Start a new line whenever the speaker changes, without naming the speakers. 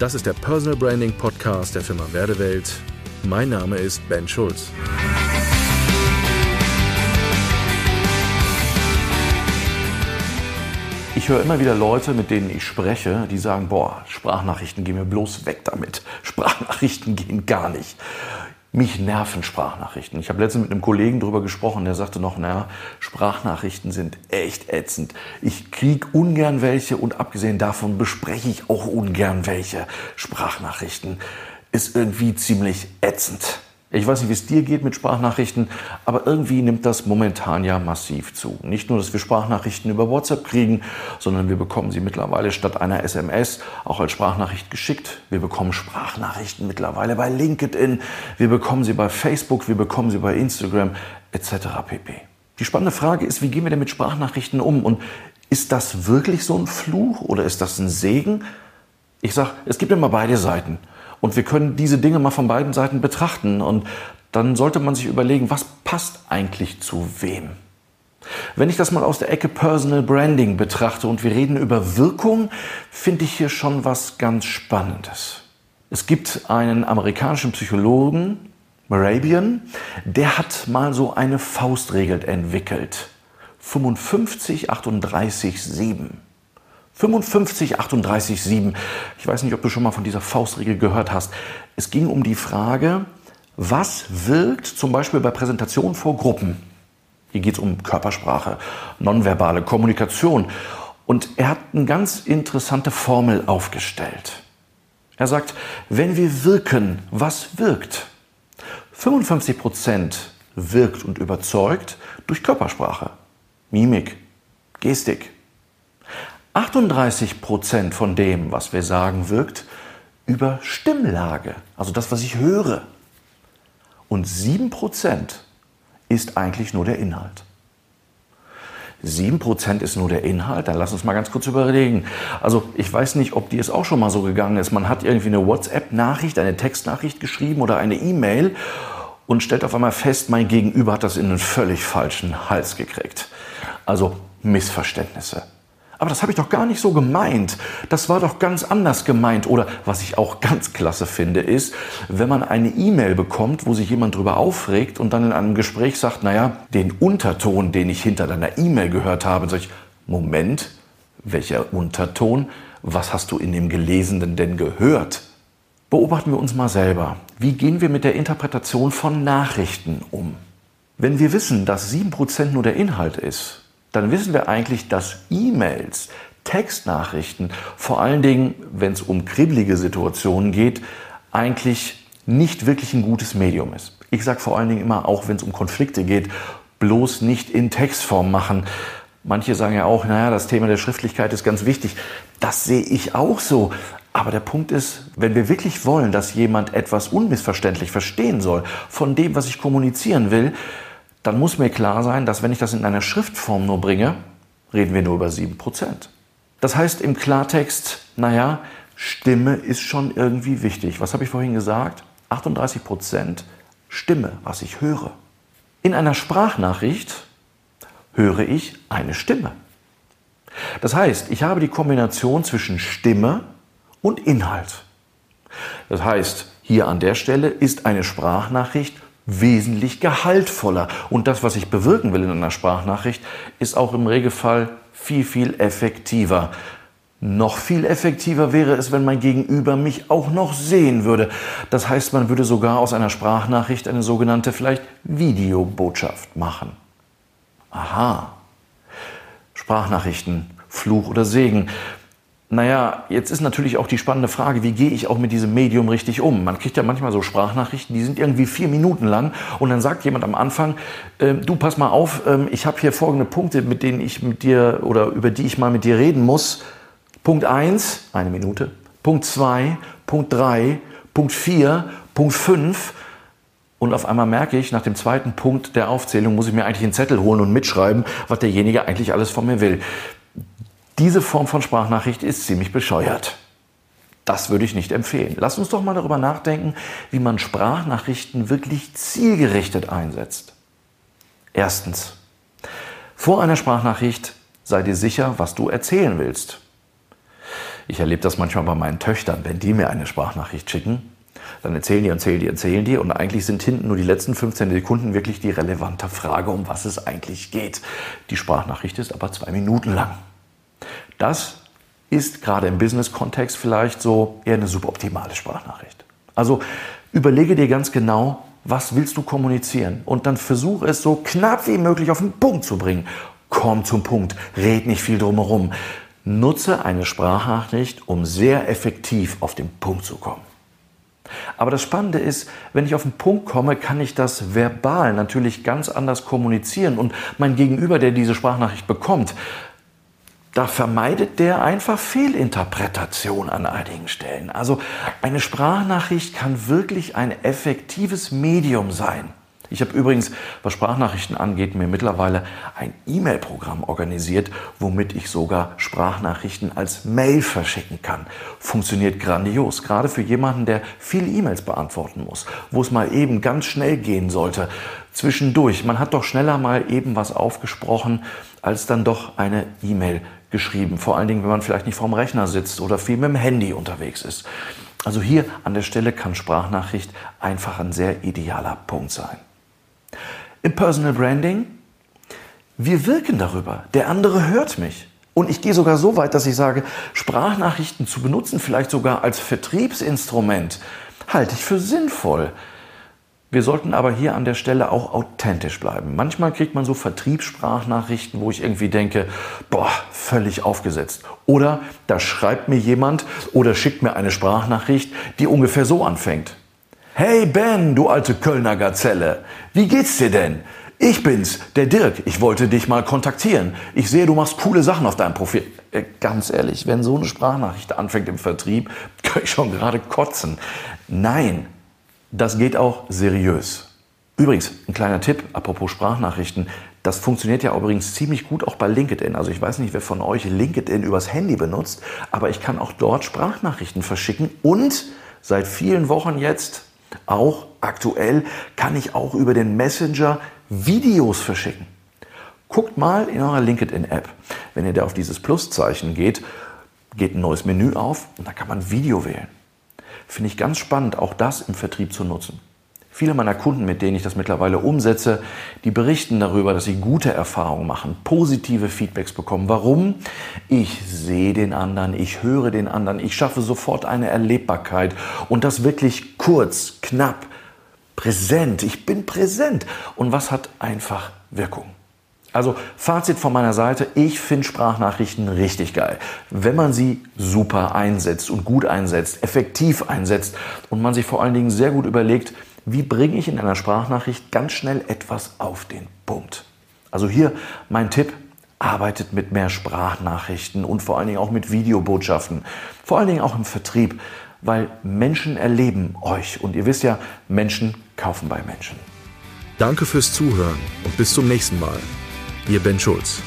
Das ist der Personal Branding Podcast der Firma Werdewelt. Mein Name ist Ben Schulz.
Ich höre immer wieder Leute, mit denen ich spreche, die sagen, boah, Sprachnachrichten gehen mir bloß weg damit. Sprachnachrichten gehen gar nicht. Mich nerven Sprachnachrichten. Ich habe letztens mit einem Kollegen darüber gesprochen, der sagte noch, naja, Sprachnachrichten sind echt ätzend. Ich kriege ungern welche und abgesehen davon bespreche ich auch ungern welche. Sprachnachrichten ist irgendwie ziemlich ätzend. Ich weiß nicht, wie es dir geht mit Sprachnachrichten, aber irgendwie nimmt das momentan ja massiv zu. Nicht nur, dass wir Sprachnachrichten über WhatsApp kriegen, sondern wir bekommen sie mittlerweile statt einer SMS auch als Sprachnachricht geschickt. Wir bekommen Sprachnachrichten mittlerweile bei LinkedIn, wir bekommen sie bei Facebook, wir bekommen sie bei Instagram etc. pp. Die spannende Frage ist, wie gehen wir denn mit Sprachnachrichten um und ist das wirklich so ein Fluch oder ist das ein Segen? Ich sage, es gibt immer beide Seiten. Und wir können diese Dinge mal von beiden Seiten betrachten. Und dann sollte man sich überlegen, was passt eigentlich zu wem? Wenn ich das mal aus der Ecke Personal Branding betrachte und wir reden über Wirkung, finde ich hier schon was ganz Spannendes. Es gibt einen amerikanischen Psychologen, Morabian, der hat mal so eine Faustregel entwickelt. 55, 38, 7. 55, 38, 7. Ich weiß nicht, ob du schon mal von dieser Faustregel gehört hast. Es ging um die Frage, was wirkt zum Beispiel bei Präsentationen vor Gruppen? Hier geht es um Körpersprache, nonverbale Kommunikation. Und er hat eine ganz interessante Formel aufgestellt. Er sagt, wenn wir wirken, was wirkt? 55 Prozent wirkt und überzeugt durch Körpersprache, Mimik, Gestik, 38 Prozent von dem, was wir sagen, wirkt über Stimmlage, also das, was ich höre. Und 7 Prozent ist eigentlich nur der Inhalt. 7% ist nur der Inhalt, dann lass uns mal ganz kurz überlegen. Also ich weiß nicht, ob dir es auch schon mal so gegangen ist. Man hat irgendwie eine WhatsApp-Nachricht, eine Textnachricht geschrieben oder eine E-Mail und stellt auf einmal fest, mein Gegenüber hat das in einen völlig falschen Hals gekriegt. Also Missverständnisse aber das habe ich doch gar nicht so gemeint. Das war doch ganz anders gemeint. Oder was ich auch ganz klasse finde, ist, wenn man eine E-Mail bekommt, wo sich jemand drüber aufregt und dann in einem Gespräch sagt, naja, den Unterton, den ich hinter deiner E-Mail gehört habe, sage ich, Moment, welcher Unterton? Was hast du in dem Gelesenen denn gehört? Beobachten wir uns mal selber. Wie gehen wir mit der Interpretation von Nachrichten um? Wenn wir wissen, dass 7% nur der Inhalt ist, dann wissen wir eigentlich, dass E-Mails, Textnachrichten, vor allen Dingen, wenn es um kribbelige Situationen geht, eigentlich nicht wirklich ein gutes Medium ist. Ich sage vor allen Dingen immer, auch wenn es um Konflikte geht, bloß nicht in Textform machen. Manche sagen ja auch, naja, das Thema der Schriftlichkeit ist ganz wichtig. Das sehe ich auch so. Aber der Punkt ist, wenn wir wirklich wollen, dass jemand etwas unmissverständlich verstehen soll von dem, was ich kommunizieren will, dann muss mir klar sein, dass wenn ich das in einer Schriftform nur bringe, reden wir nur über 7%. Das heißt im Klartext, naja, Stimme ist schon irgendwie wichtig. Was habe ich vorhin gesagt? 38% Stimme, was ich höre. In einer Sprachnachricht höre ich eine Stimme. Das heißt, ich habe die Kombination zwischen Stimme und Inhalt. Das heißt, hier an der Stelle ist eine Sprachnachricht wesentlich gehaltvoller. Und das, was ich bewirken will in einer Sprachnachricht, ist auch im Regelfall viel, viel effektiver. Noch viel effektiver wäre es, wenn mein Gegenüber mich auch noch sehen würde. Das heißt, man würde sogar aus einer Sprachnachricht eine sogenannte vielleicht Videobotschaft machen. Aha. Sprachnachrichten, Fluch oder Segen. Naja, jetzt ist natürlich auch die spannende Frage, wie gehe ich auch mit diesem Medium richtig um? Man kriegt ja manchmal so Sprachnachrichten, die sind irgendwie vier Minuten lang und dann sagt jemand am Anfang, äh, du pass mal auf, äh, ich habe hier folgende Punkte, mit denen ich mit dir oder über die ich mal mit dir reden muss. Punkt eins, eine Minute. Punkt zwei, Punkt drei, Punkt vier, Punkt fünf. Und auf einmal merke ich, nach dem zweiten Punkt der Aufzählung muss ich mir eigentlich einen Zettel holen und mitschreiben, was derjenige eigentlich alles von mir will. Diese Form von Sprachnachricht ist ziemlich bescheuert. Das würde ich nicht empfehlen. Lass uns doch mal darüber nachdenken, wie man Sprachnachrichten wirklich zielgerichtet einsetzt. Erstens. Vor einer Sprachnachricht sei dir sicher, was du erzählen willst. Ich erlebe das manchmal bei meinen Töchtern, wenn die mir eine Sprachnachricht schicken, dann erzählen die, erzählen die, erzählen die und eigentlich sind hinten nur die letzten 15 Sekunden wirklich die relevante Frage, um was es eigentlich geht. Die Sprachnachricht ist aber zwei Minuten lang. Das ist gerade im Business-Kontext vielleicht so eher eine suboptimale Sprachnachricht. Also überlege dir ganz genau, was willst du kommunizieren und dann versuche es so knapp wie möglich auf den Punkt zu bringen. Komm zum Punkt, red nicht viel drumherum. Nutze eine Sprachnachricht, um sehr effektiv auf den Punkt zu kommen. Aber das Spannende ist, wenn ich auf den Punkt komme, kann ich das verbal natürlich ganz anders kommunizieren und mein Gegenüber, der diese Sprachnachricht bekommt, da vermeidet der einfach Fehlinterpretation an einigen Stellen. Also eine Sprachnachricht kann wirklich ein effektives Medium sein. Ich habe übrigens, was Sprachnachrichten angeht, mir mittlerweile ein E-Mail-Programm organisiert, womit ich sogar Sprachnachrichten als Mail verschicken kann. Funktioniert grandios, gerade für jemanden, der viele E-Mails beantworten muss, wo es mal eben ganz schnell gehen sollte. Zwischendurch, man hat doch schneller mal eben was aufgesprochen, als dann doch eine E-Mail geschrieben. Vor allen Dingen, wenn man vielleicht nicht vorm Rechner sitzt oder viel mit dem Handy unterwegs ist. Also hier an der Stelle kann Sprachnachricht einfach ein sehr idealer Punkt sein. Im Personal Branding, wir wirken darüber. Der andere hört mich. Und ich gehe sogar so weit, dass ich sage, Sprachnachrichten zu benutzen, vielleicht sogar als Vertriebsinstrument, halte ich für sinnvoll. Wir sollten aber hier an der Stelle auch authentisch bleiben. Manchmal kriegt man so Vertriebssprachnachrichten, wo ich irgendwie denke, boah, völlig aufgesetzt. Oder da schreibt mir jemand oder schickt mir eine Sprachnachricht, die ungefähr so anfängt. Hey Ben, du alte Kölner Gazelle, wie geht's dir denn? Ich bin's, der Dirk. Ich wollte dich mal kontaktieren. Ich sehe, du machst coole Sachen auf deinem Profil. Äh, ganz ehrlich, wenn so eine Sprachnachricht anfängt im Vertrieb, kann ich schon gerade kotzen. Nein, das geht auch seriös. Übrigens, ein kleiner Tipp, apropos Sprachnachrichten. Das funktioniert ja übrigens ziemlich gut auch bei LinkedIn. Also ich weiß nicht, wer von euch LinkedIn übers Handy benutzt, aber ich kann auch dort Sprachnachrichten verschicken und seit vielen Wochen jetzt auch aktuell kann ich auch über den Messenger Videos verschicken. Guckt mal in eurer LinkedIn-App. Wenn ihr da auf dieses Pluszeichen geht, geht ein neues Menü auf und da kann man Video wählen. Finde ich ganz spannend, auch das im Vertrieb zu nutzen. Viele meiner Kunden, mit denen ich das mittlerweile umsetze, die berichten darüber, dass sie gute Erfahrungen machen, positive Feedbacks bekommen. Warum? Ich sehe den anderen, ich höre den anderen, ich schaffe sofort eine Erlebbarkeit und das wirklich kurz, knapp, präsent. Ich bin präsent. Und was hat einfach Wirkung? Also Fazit von meiner Seite, ich finde Sprachnachrichten richtig geil. Wenn man sie super einsetzt und gut einsetzt, effektiv einsetzt und man sich vor allen Dingen sehr gut überlegt, wie bringe ich in einer Sprachnachricht ganz schnell etwas auf den Punkt. Also hier mein Tipp, arbeitet mit mehr Sprachnachrichten und vor allen Dingen auch mit Videobotschaften. Vor allen Dingen auch im Vertrieb, weil Menschen erleben euch und ihr wisst ja, Menschen kaufen bei Menschen.
Danke fürs Zuhören und bis zum nächsten Mal. Ihr Ben Schulz.